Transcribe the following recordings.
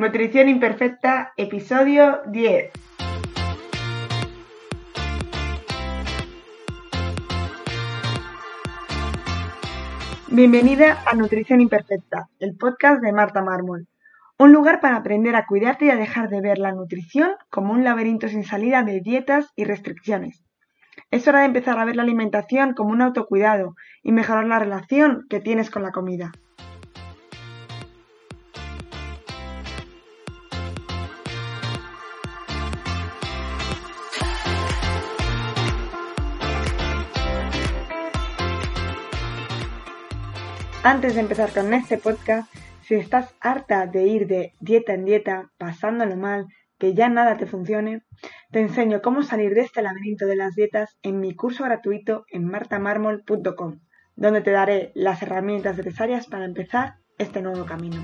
Nutrición Imperfecta, episodio 10. Bienvenida a Nutrición Imperfecta, el podcast de Marta Mármol. Un lugar para aprender a cuidarte y a dejar de ver la nutrición como un laberinto sin salida de dietas y restricciones. Es hora de empezar a ver la alimentación como un autocuidado y mejorar la relación que tienes con la comida. Antes de empezar con este podcast, si estás harta de ir de dieta en dieta, pasándolo mal, que ya nada te funcione, te enseño cómo salir de este laberinto de las dietas en mi curso gratuito en martamarmol.com, donde te daré las herramientas necesarias para empezar este nuevo camino.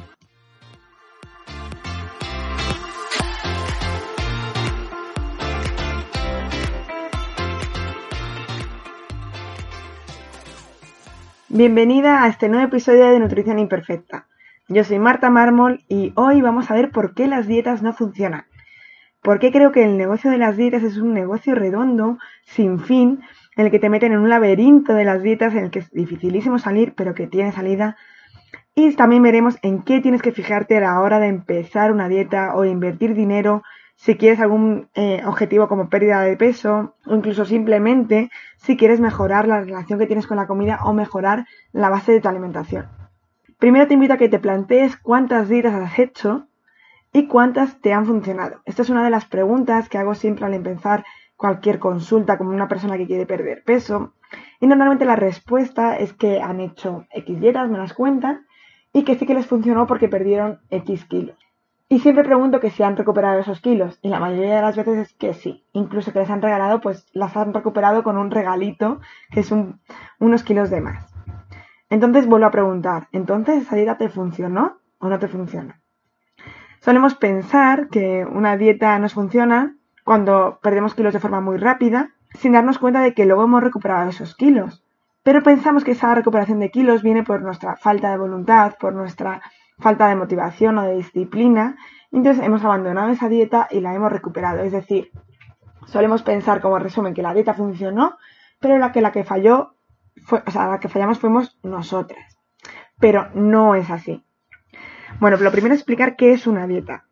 Bienvenida a este nuevo episodio de Nutrición Imperfecta. Yo soy Marta Mármol y hoy vamos a ver por qué las dietas no funcionan. ¿Por qué creo que el negocio de las dietas es un negocio redondo, sin fin, en el que te meten en un laberinto de las dietas en el que es dificilísimo salir, pero que tiene salida? Y también veremos en qué tienes que fijarte a la hora de empezar una dieta o invertir dinero si quieres algún eh, objetivo como pérdida de peso o incluso simplemente si quieres mejorar la relación que tienes con la comida o mejorar la base de tu alimentación. Primero te invito a que te plantees cuántas dietas has hecho y cuántas te han funcionado. Esta es una de las preguntas que hago siempre al empezar cualquier consulta como una persona que quiere perder peso. Y normalmente la respuesta es que han hecho X dietas, me las cuentan, y que sí que les funcionó porque perdieron X kilos. Y siempre pregunto que si han recuperado esos kilos. Y la mayoría de las veces es que sí. Incluso que les han regalado, pues las han recuperado con un regalito, que es unos kilos de más. Entonces vuelvo a preguntar, ¿entonces esa dieta te funcionó o no te funcionó? Solemos pensar que una dieta nos funciona cuando perdemos kilos de forma muy rápida, sin darnos cuenta de que luego hemos recuperado esos kilos. Pero pensamos que esa recuperación de kilos viene por nuestra falta de voluntad, por nuestra falta de motivación o de disciplina, entonces hemos abandonado esa dieta y la hemos recuperado. Es decir, solemos pensar como resumen que la dieta funcionó, pero la que la que falló, fue, o sea, la que fallamos fuimos nosotras. Pero no es así. Bueno, lo primero es explicar qué es una dieta.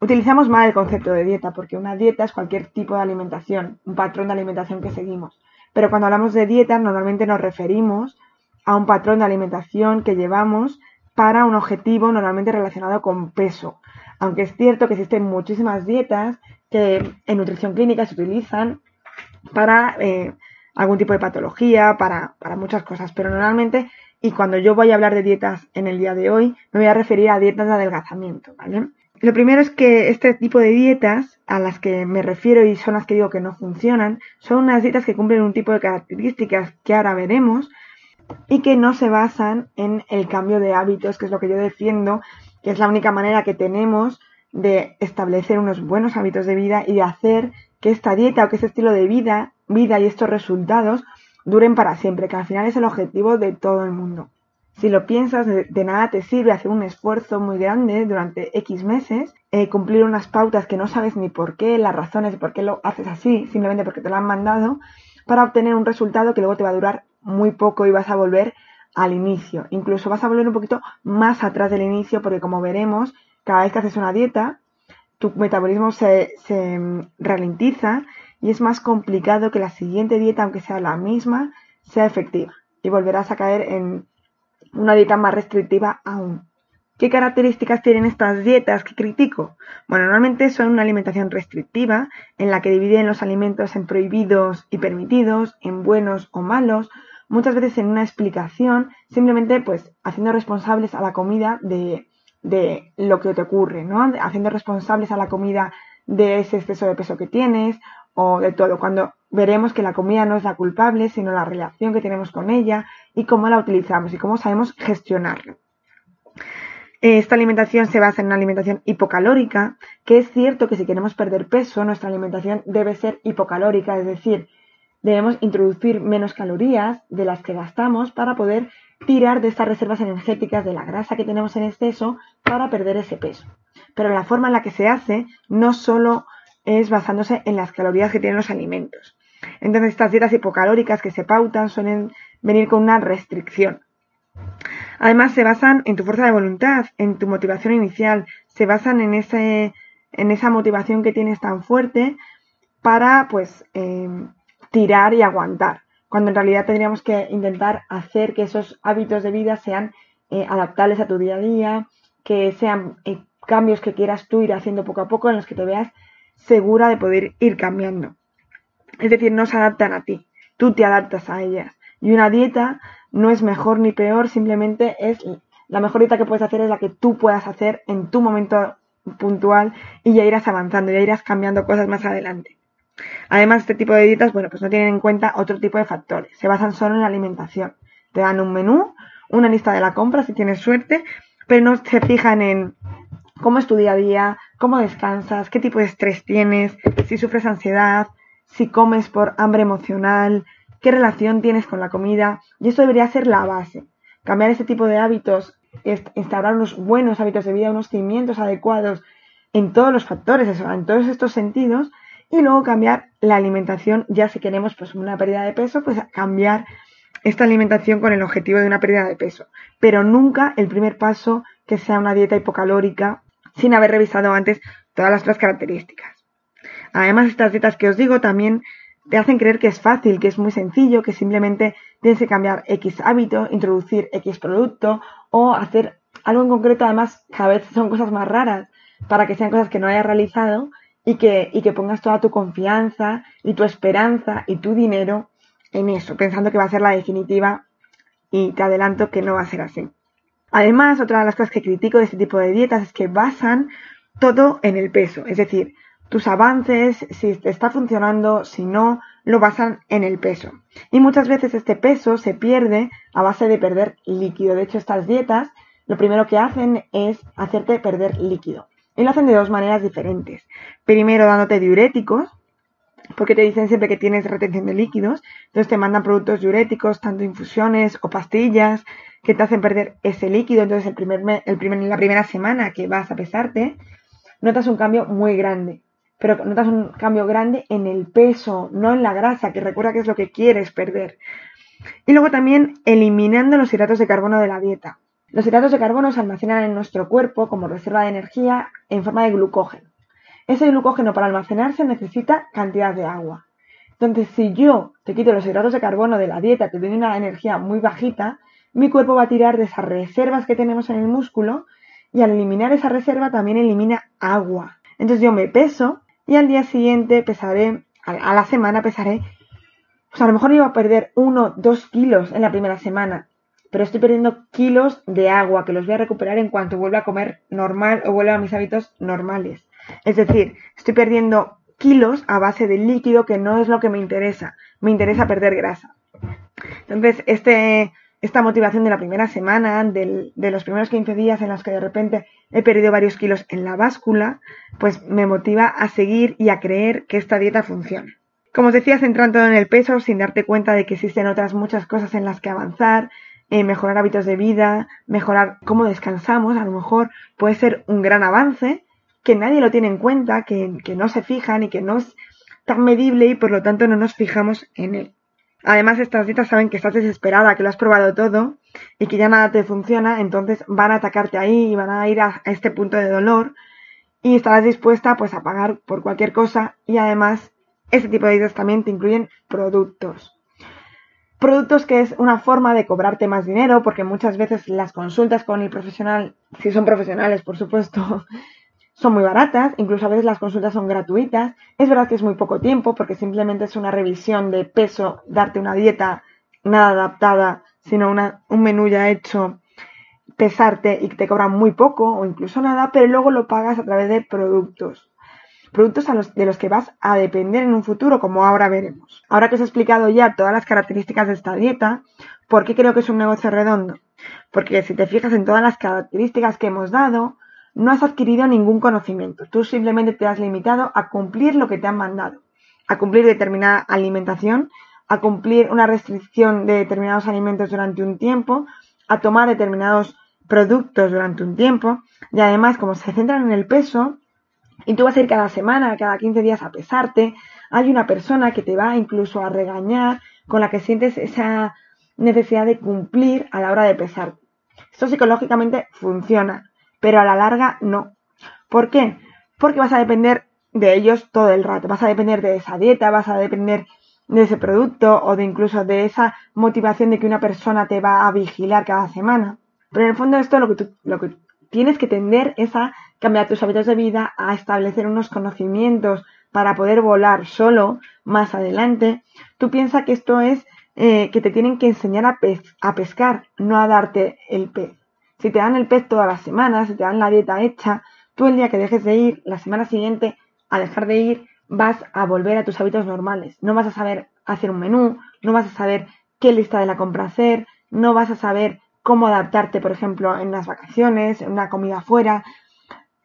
Utilizamos mal el concepto de dieta porque una dieta es cualquier tipo de alimentación, un patrón de alimentación que seguimos. Pero cuando hablamos de dieta normalmente nos referimos a un patrón de alimentación que llevamos para un objetivo normalmente relacionado con peso. Aunque es cierto que existen muchísimas dietas que en nutrición clínica se utilizan para eh, algún tipo de patología, para, muchas cosas, pero normalmente, y cuando yo voy a hablar de dietas en el día de hoy, me voy a referir a dietas de adelgazamiento. Lo primero es que este tipo de dietas a las que me refiero y son las que digo que no funcionan, son unas dietas que cumplen un tipo de características que ahora veremos, y que no se basan en el cambio de hábitos, que es lo que yo defiendo, que es la única manera que tenemos de establecer unos buenos hábitos de vida y de hacer que esta dieta o que este estilo de vida, vida y estos resultados duren para siempre, que al final es el objetivo de todo el mundo. Si lo piensas, de, nada te sirve hacer un esfuerzo muy grande durante X meses, eh, cumplir unas pautas que no sabes ni por qué, las razones de por qué lo haces así, simplemente porque te lo han mandado, para obtener un resultado que luego te va a durar muy poco y vas a volver al inicio. Incluso vas a volver un poquito más atrás del inicio porque como veremos, cada vez que haces una dieta, tu metabolismo se, se ralentiza y es más complicado que la siguiente dieta, aunque sea la misma, sea efectiva. Y volverás a caer en una dieta más restrictiva aún. ¿Qué características tienen estas dietas que critico? Bueno, normalmente son una alimentación restrictiva en la que dividen los alimentos en prohibidos y permitidos, en buenos o malos, muchas veces en una explicación, simplemente pues haciendo responsables a la comida de de lo que te ocurre, ¿no? Haciendo responsables a la comida de ese exceso de peso que tienes o de todo. Cuando veremos que la comida no es la culpable, sino la relación que tenemos con ella y cómo la utilizamos y cómo sabemos gestionarlo. Esta alimentación se basa en una alimentación hipocalórica, que es cierto que si queremos perder peso, nuestra alimentación debe ser hipocalórica, es decir, debemos introducir menos calorías de las que gastamos para poder tirar de estas reservas energéticas de la grasa que tenemos en exceso para perder ese peso. Pero la forma en la que se hace no solo es basándose en las calorías que tienen los alimentos. Entonces estas dietas hipocalóricas que se pautan suelen venir con una restricción. Además, se basan en tu fuerza de voluntad, en tu motivación inicial, se basan en, ese, en esa motivación que tienes tan fuerte para, pues, em, tirar y aguantar, cuando en realidad tendríamos que intentar hacer que esos hábitos de vida sean eh, adaptables a tu día a día, que sean eh, cambios que quieras tú ir haciendo poco a poco, en los que te veas segura de poder ir cambiando. Es decir, no se adaptan a ti, tú te adaptas a ellas. Y una dieta no es mejor ni peor, simplemente es la mejor dieta que puedes hacer es la que tú puedas hacer en tu momento puntual y ya irás avanzando, ya irás cambiando cosas más adelante. Además, este tipo de dietas, bueno, pues no tienen en cuenta otro tipo de factores, se basan solo en la alimentación. Te dan un menú, una lista de la compra si tienes suerte, pero no se fijan en cómo es tu día a día, cómo descansas, qué tipo de estrés tienes, si sufres ansiedad, si comes por hambre emocional, qué relación tienes con la comida, y eso debería ser la base. Cambiar este tipo de hábitos, instaurar unos buenos hábitos de vida, unos cimientos adecuados en todos los factores, en todos estos sentidos, y luego cambiar la alimentación, ya si queremos pues una pérdida de peso, pues cambiar esta alimentación con el objetivo de una pérdida de peso. Pero nunca el primer paso que sea una dieta hipocalórica sin haber revisado antes todas las otras características. Además, estas dietas que os digo también te hacen creer que es fácil, que es muy sencillo, que simplemente tienes que cambiar X hábito, introducir X producto o hacer algo en concreto. Además, cada vez son cosas más raras para que sean cosas que no hayas realizado y que, y que pongas toda tu confianza y tu esperanza y tu dinero en eso, pensando que va a ser la definitiva y te adelanto que no va a ser así. Además, otra de las cosas que critico de este tipo de dietas es que basan todo en el peso, es decir, tus avances, si te está funcionando, si no, lo basan en el peso. Y muchas veces este peso se pierde a base de perder líquido. De hecho, estas dietas lo primero que hacen es hacerte perder líquido. Y lo hacen de dos maneras diferentes. Primero dándote diuréticos, porque te dicen siempre que tienes retención de líquidos. Entonces te mandan productos diuréticos, tanto infusiones o pastillas, que te hacen perder ese líquido. Entonces el primer, el primer, la primera semana que vas a pesarte, notas un cambio muy grande pero notas un cambio grande en el peso, no en la grasa, que recuerda que es lo que quieres perder. Y luego también eliminando los hidratos de carbono de la dieta. Los hidratos de carbono se almacenan en nuestro cuerpo como reserva de energía en forma de glucógeno. Ese glucógeno para almacenarse necesita cantidad de agua. Entonces, si yo te quito los hidratos de carbono de la dieta, te doy una energía muy bajita, mi cuerpo va a tirar de esas reservas que tenemos en el músculo y al eliminar esa reserva también elimina agua. Entonces yo me peso y al día siguiente pesaré, a la semana pesaré, pues a lo mejor iba a perder uno, dos kilos en la primera semana, pero estoy perdiendo kilos de agua que los voy a recuperar en cuanto vuelva a comer normal o vuelva a mis hábitos normales. Es decir, estoy perdiendo kilos a base de líquido que no es lo que me interesa. Me interesa perder grasa. Entonces, este, esta motivación de la primera semana, de los primeros 15 días en los que de repente he perdido varios kilos en la báscula, pues me motiva a seguir y a creer que esta dieta funciona. Como os decía, centrando en el peso sin darte cuenta de que existen otras muchas cosas en las que avanzar, eh, mejorar hábitos de vida, mejorar cómo descansamos, a lo mejor puede ser un gran avance que nadie lo tiene en cuenta, que, no se fijan y que no es tan medible y por lo tanto no nos fijamos en él. Además, estas dietas saben que estás desesperada, que lo has probado todo y que ya nada te funciona, entonces van a atacarte ahí y van a ir a, este punto de dolor y estarás dispuesta pues a pagar por cualquier cosa y además este tipo de dietas también te incluyen productos. Productos que es una forma de cobrarte más dinero porque muchas veces las consultas con el profesional, si son profesionales por supuesto, son muy baratas, incluso a veces las consultas son gratuitas. Es verdad que es muy poco tiempo porque simplemente es una revisión de peso, darte una dieta nada adaptada, sino un menú ya hecho pesarte y te cobran muy poco o incluso nada, pero luego lo pagas a través de productos. Productos de los que vas a depender en un futuro, como ahora veremos. Ahora que os he explicado ya todas las características de esta dieta, ¿por qué creo que es un negocio redondo? Porque si te fijas en todas las características que hemos dado, no has adquirido ningún conocimiento. Tú simplemente te has limitado a cumplir lo que te han mandado, a cumplir determinada alimentación, a cumplir una restricción de determinados alimentos durante un tiempo, a tomar determinados productos durante un tiempo y además como se centran en el peso y tú vas a ir cada semana, cada 15 días a pesarte, hay una persona que te va incluso a regañar con la que sientes esa necesidad de cumplir a la hora de pesar. Esto psicológicamente funciona, pero a la larga no. ¿Por qué? Porque vas a depender de ellos todo el rato, vas a depender de esa dieta, vas a depender de ese producto o de incluso de esa motivación de que una persona te va a vigilar cada semana. Pero en el fondo esto lo que, tú, lo que tienes que tender es a cambiar tus hábitos de vida, a establecer unos conocimientos para poder volar solo más adelante. Tú piensas que esto es eh, que te tienen que enseñar a, a pescar, no a darte el pez. Si te dan el pez todas las semanas, si te dan la dieta hecha, tú el día que dejes de ir, la semana siguiente, a dejar de ir, vas a volver a tus hábitos normales. No vas a saber hacer un menú, no vas a saber qué lista de la compra hacer, no vas a saber cómo adaptarte, por ejemplo, en unas vacaciones, en una comida fuera.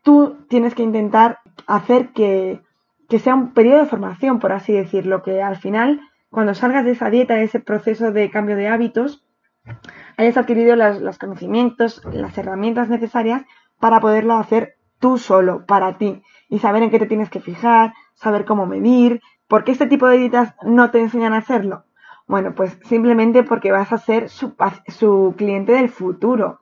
Tú tienes que intentar hacer que, sea un periodo de formación, por así decirlo, que al final, cuando salgas de esa dieta, de ese proceso de cambio de hábitos, hayas adquirido los, conocimientos, las herramientas necesarias para poderlo hacer tú solo, para ti, y saber en qué te tienes que fijar, saber cómo medir, ¿por qué este tipo de dietas no te enseñan a hacerlo? Bueno, pues simplemente porque vas a ser su, su cliente del futuro.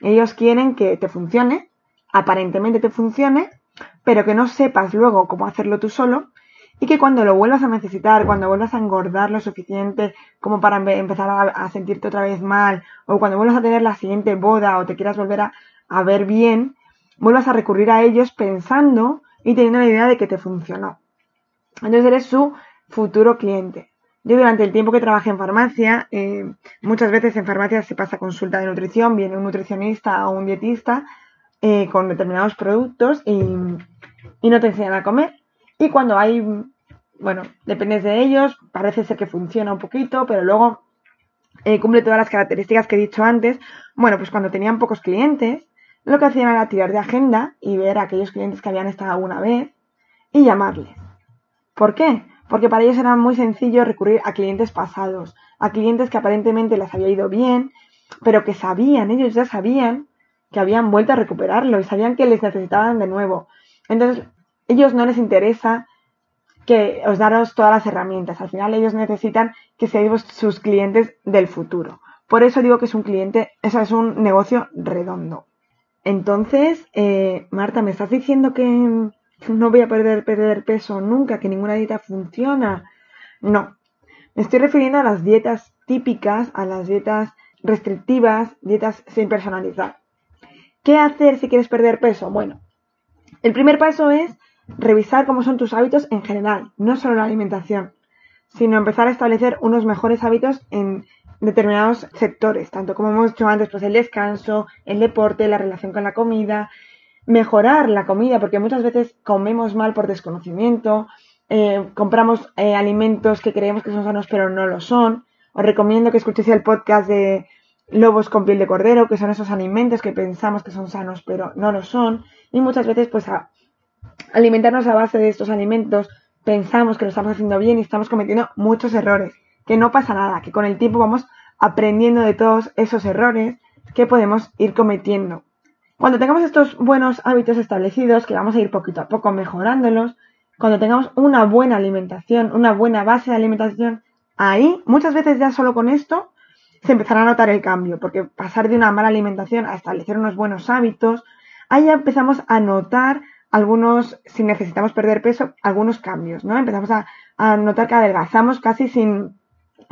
Ellos quieren que te funcione, aparentemente te funcione, pero que no sepas luego cómo hacerlo tú solo y que cuando lo vuelvas a necesitar, cuando vuelvas a engordar lo suficiente como para empezar a, sentirte otra vez mal, o cuando vuelvas a tener la siguiente boda o te quieras volver a, a ver bien, vuelvas a recurrir a ellos pensando y teniendo la idea de que te funcionó. Entonces eres su futuro cliente. Yo durante el tiempo que trabajé en farmacia, eh, muchas veces en farmacia se pasa consulta de nutrición, viene un nutricionista o un dietista eh, con determinados productos y, no te enseñan a comer. Y cuando hay, bueno, dependes de ellos, parece ser que funciona un poquito, pero luego eh, cumple todas las características que he dicho antes. Bueno, pues cuando tenían pocos clientes, lo que hacían era tirar de agenda y ver a aquellos clientes que habían estado alguna vez y llamarles. ¿Por qué? porque para ellos era muy sencillo recurrir a clientes pasados, a clientes que aparentemente les había ido bien, pero que sabían, ellos ya sabían que habían vuelto a recuperarlo y sabían que les necesitaban de nuevo. Entonces, ellos no les interesa que os daros todas las herramientas. Al final ellos necesitan que seáis sus clientes del futuro. Por eso digo que es un cliente, eso es un negocio redondo. Entonces, eh, Marta, ¿me estás diciendo que, no voy a perder, perder peso nunca, que ninguna dieta funciona. No, me estoy refiriendo a las dietas típicas, a las dietas restrictivas, dietas sin personalizar. ¿Qué hacer si quieres perder peso? Bueno, el primer paso es revisar cómo son tus hábitos en general, no solo la alimentación, sino empezar a establecer unos mejores hábitos en determinados sectores, tanto como hemos dicho antes, pues el descanso, el deporte, la relación con la comida, mejorar la comida, porque muchas veces comemos mal por desconocimiento, eh, compramos eh, alimentos que creemos que son sanos pero no lo son. Os recomiendo que escuchéis el podcast de lobos con piel de cordero, que son esos alimentos que pensamos que son sanos pero no lo son. Y muchas veces pues a alimentarnos a base de estos alimentos pensamos que lo estamos haciendo bien y estamos cometiendo muchos errores. Que no pasa nada, que con el tiempo vamos aprendiendo de todos esos errores que podemos ir cometiendo. Cuando tengamos estos buenos hábitos establecidos, que vamos a ir poquito a poco mejorándolos, cuando tengamos una buena alimentación, una buena base de alimentación, ahí muchas veces ya solo con esto se empezará a notar el cambio, porque pasar de una mala alimentación a establecer unos buenos hábitos, ahí ya empezamos a notar algunos, si necesitamos perder peso, algunos cambios, ¿no? Empezamos a, notar que adelgazamos casi sin,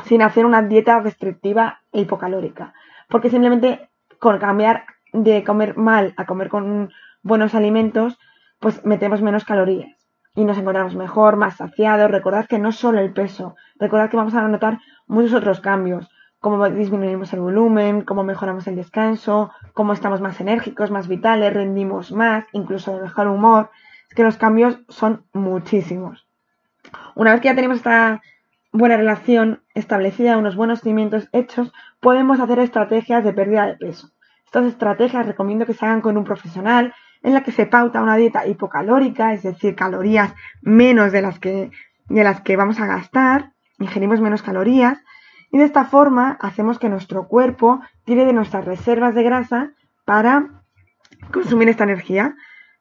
sin hacer una dieta restrictiva e hipocalórica, porque simplemente con cambiar de comer mal a comer con buenos alimentos, pues metemos menos calorías y nos encontramos mejor, más saciados. Recordad que no solo el peso, recordad que vamos a notar muchos otros cambios, cómo disminuimos el volumen, cómo mejoramos el descanso, cómo estamos más enérgicos, más vitales, rendimos más, incluso de mejor humor. Es que los cambios son muchísimos. Una vez que ya tenemos esta buena relación establecida, unos buenos cimientos hechos, podemos hacer estrategias de pérdida de peso. Estas estrategias recomiendo que se hagan con un profesional en la que se pauta una dieta hipocalórica, es decir, calorías menos de las que, de las que vamos a gastar, ingerimos menos calorías, y de esta forma hacemos que nuestro cuerpo tire de nuestras reservas de grasa para consumir esta energía.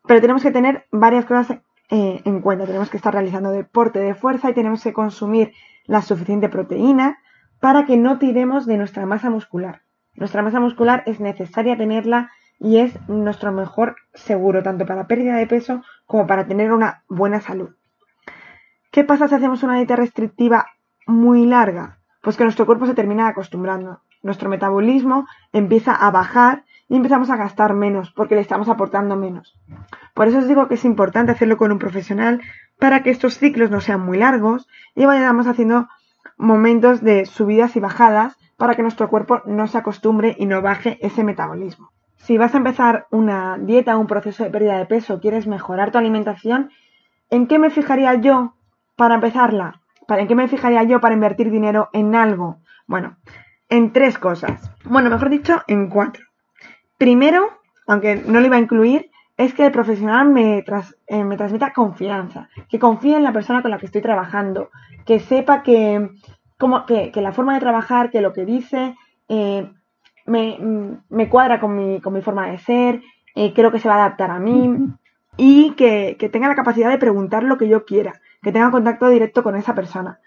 Pero tenemos que tener varias cosas eh, en cuenta. Tenemos que estar realizando deporte de fuerza y tenemos que consumir la suficiente proteína para que no tiremos de nuestra masa muscular. Nuestra masa muscular es necesaria tenerla y es nuestro mejor seguro, tanto para pérdida de peso como para tener una buena salud. ¿Qué pasa si hacemos una dieta restrictiva muy larga? Pues que nuestro cuerpo se termina acostumbrando. Nuestro metabolismo empieza a bajar y empezamos a gastar menos porque le estamos aportando menos. Por eso os digo que es importante hacerlo con un profesional para que estos ciclos no sean muy largos y vayamos haciendo momentos de subidas y bajadas para que nuestro cuerpo no se acostumbre y no baje ese metabolismo. Si vas a empezar una dieta, un proceso de pérdida de peso, quieres mejorar tu alimentación, ¿en qué me fijaría yo para empezarla? ¿En qué me fijaría yo para invertir dinero en algo? Bueno, en tres cosas. Bueno, mejor dicho, en cuatro. Primero, aunque no lo iba a incluir, es que el profesional me, eh, me transmita confianza, que confíe en la persona con la que estoy trabajando, que sepa que, como, que, la forma de trabajar, que lo que dice eh, me, cuadra con mi, con mi, forma de ser, eh, creo que se va a adaptar a mí y que, que tenga la capacidad de preguntar lo que yo quiera que tenga contacto directo con esa persona.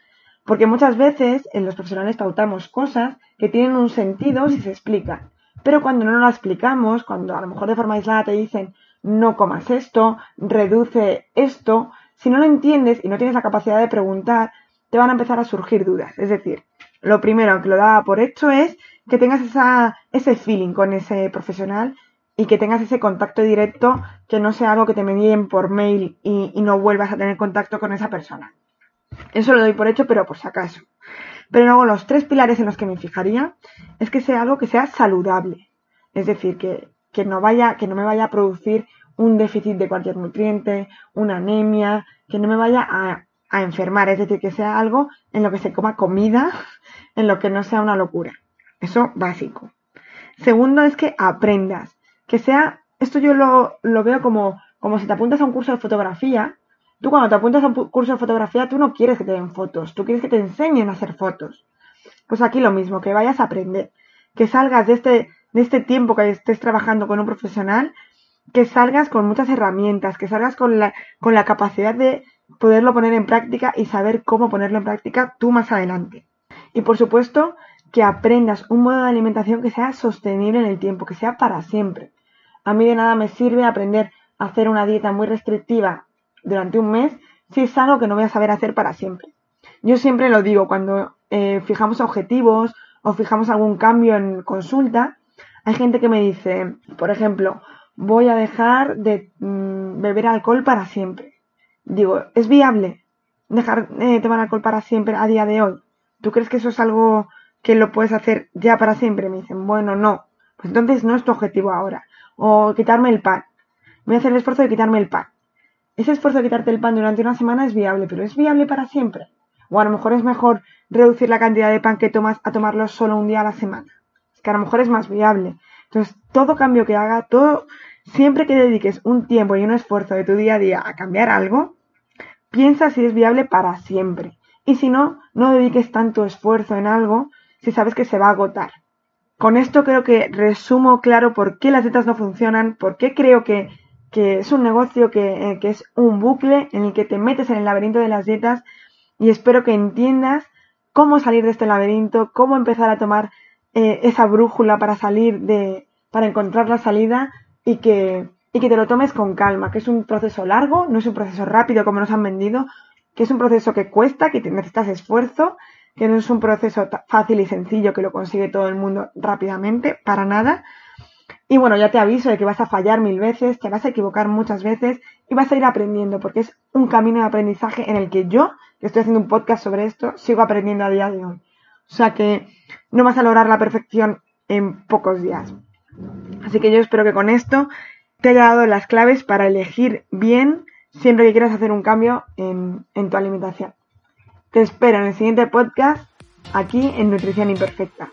Porque muchas veces en los profesionales pautamos cosas que tienen un sentido si se explican. Pero cuando no lo explicamos, cuando a lo mejor de forma aislada te dicen no comas esto, reduce esto, si no lo entiendes y no tienes la capacidad de preguntar, te van a empezar a surgir dudas. Es decir, lo primero que lo da por hecho es que tengas esa, ese feeling con ese profesional y que tengas ese contacto directo, que no sea algo que te envíen por mail y, no vuelvas a tener contacto con esa persona. Eso lo doy por hecho, pero por si acaso. Pero luego los tres pilares en los que me fijaría es que sea algo que sea saludable. Es decir, que, no vaya, que no me vaya a producir un déficit de cualquier nutriente, una anemia, que no me vaya a, a enfermar. Es decir, que sea algo en lo que se coma comida, en lo que no sea una locura. Eso básico. Segundo es que aprendas que sea, esto yo lo, veo como, como si te apuntas a un curso de fotografía. Tú cuando te apuntas a un curso de fotografía, tú no quieres que te den fotos, tú quieres que te enseñen a hacer fotos. Pues aquí lo mismo, que vayas a aprender, que salgas de este, de este tiempo que estés trabajando con un profesional, que salgas con muchas herramientas, que salgas con la, con la capacidad de poderlo poner en práctica y saber cómo ponerlo en práctica tú más adelante. Y por supuesto, que aprendas un modo de alimentación que sea sostenible en el tiempo, que sea para siempre. A mí de nada me sirve aprender a hacer una dieta muy restrictiva durante un mes si es algo que no voy a saber hacer para siempre. Yo siempre lo digo, cuando eh, fijamos objetivos o fijamos algún cambio en consulta, hay gente que me dice, por ejemplo, voy a dejar de mm, beber alcohol para siempre. Digo, ¿es viable dejar de tomar alcohol para siempre a día de hoy? ¿Tú crees que eso es algo que lo puedes hacer ya para siempre. Me dicen, bueno, no. Pues entonces no es tu objetivo ahora. O quitarme el pan. Voy a hacer el esfuerzo de quitarme el pan. Ese esfuerzo de quitarte el pan durante una semana es viable, pero ¿es viable para siempre? O a lo mejor es mejor reducir la cantidad de pan que tomas a tomarlo solo un día a la semana. Es que a lo mejor es más viable. Entonces, todo cambio que haga, todo, siempre que dediques un tiempo y un esfuerzo de tu día a día a cambiar algo, piensa si es viable para siempre. Y si no, no dediques tanto esfuerzo en algo si sabes que se va a agotar. Con esto creo que resumo claro por qué las dietas no funcionan, por qué creo que, es un negocio eh, que, es un bucle en el que te metes en el laberinto de las dietas y espero que entiendas cómo salir de este laberinto, cómo empezar a tomar eh, esa brújula para salir de, para encontrar la salida y que, y que te lo tomes con calma, que es un proceso largo, no es un proceso rápido como nos han vendido, que es un proceso que cuesta, que necesitas esfuerzo que no es un proceso fácil y sencillo que lo consigue todo el mundo rápidamente, para nada. Y bueno, ya te aviso de que vas a fallar mil veces, te vas a equivocar muchas veces y vas a ir aprendiendo, porque es un camino de aprendizaje en el que yo, que estoy haciendo un podcast sobre esto, sigo aprendiendo a día de hoy. O sea que no vas a lograr la perfección en pocos días. Así que yo espero que con esto te haya dado las claves para elegir bien siempre que quieras hacer un cambio en, en tu alimentación. Te espero en el siguiente podcast aquí en Nutrición Imperfecta.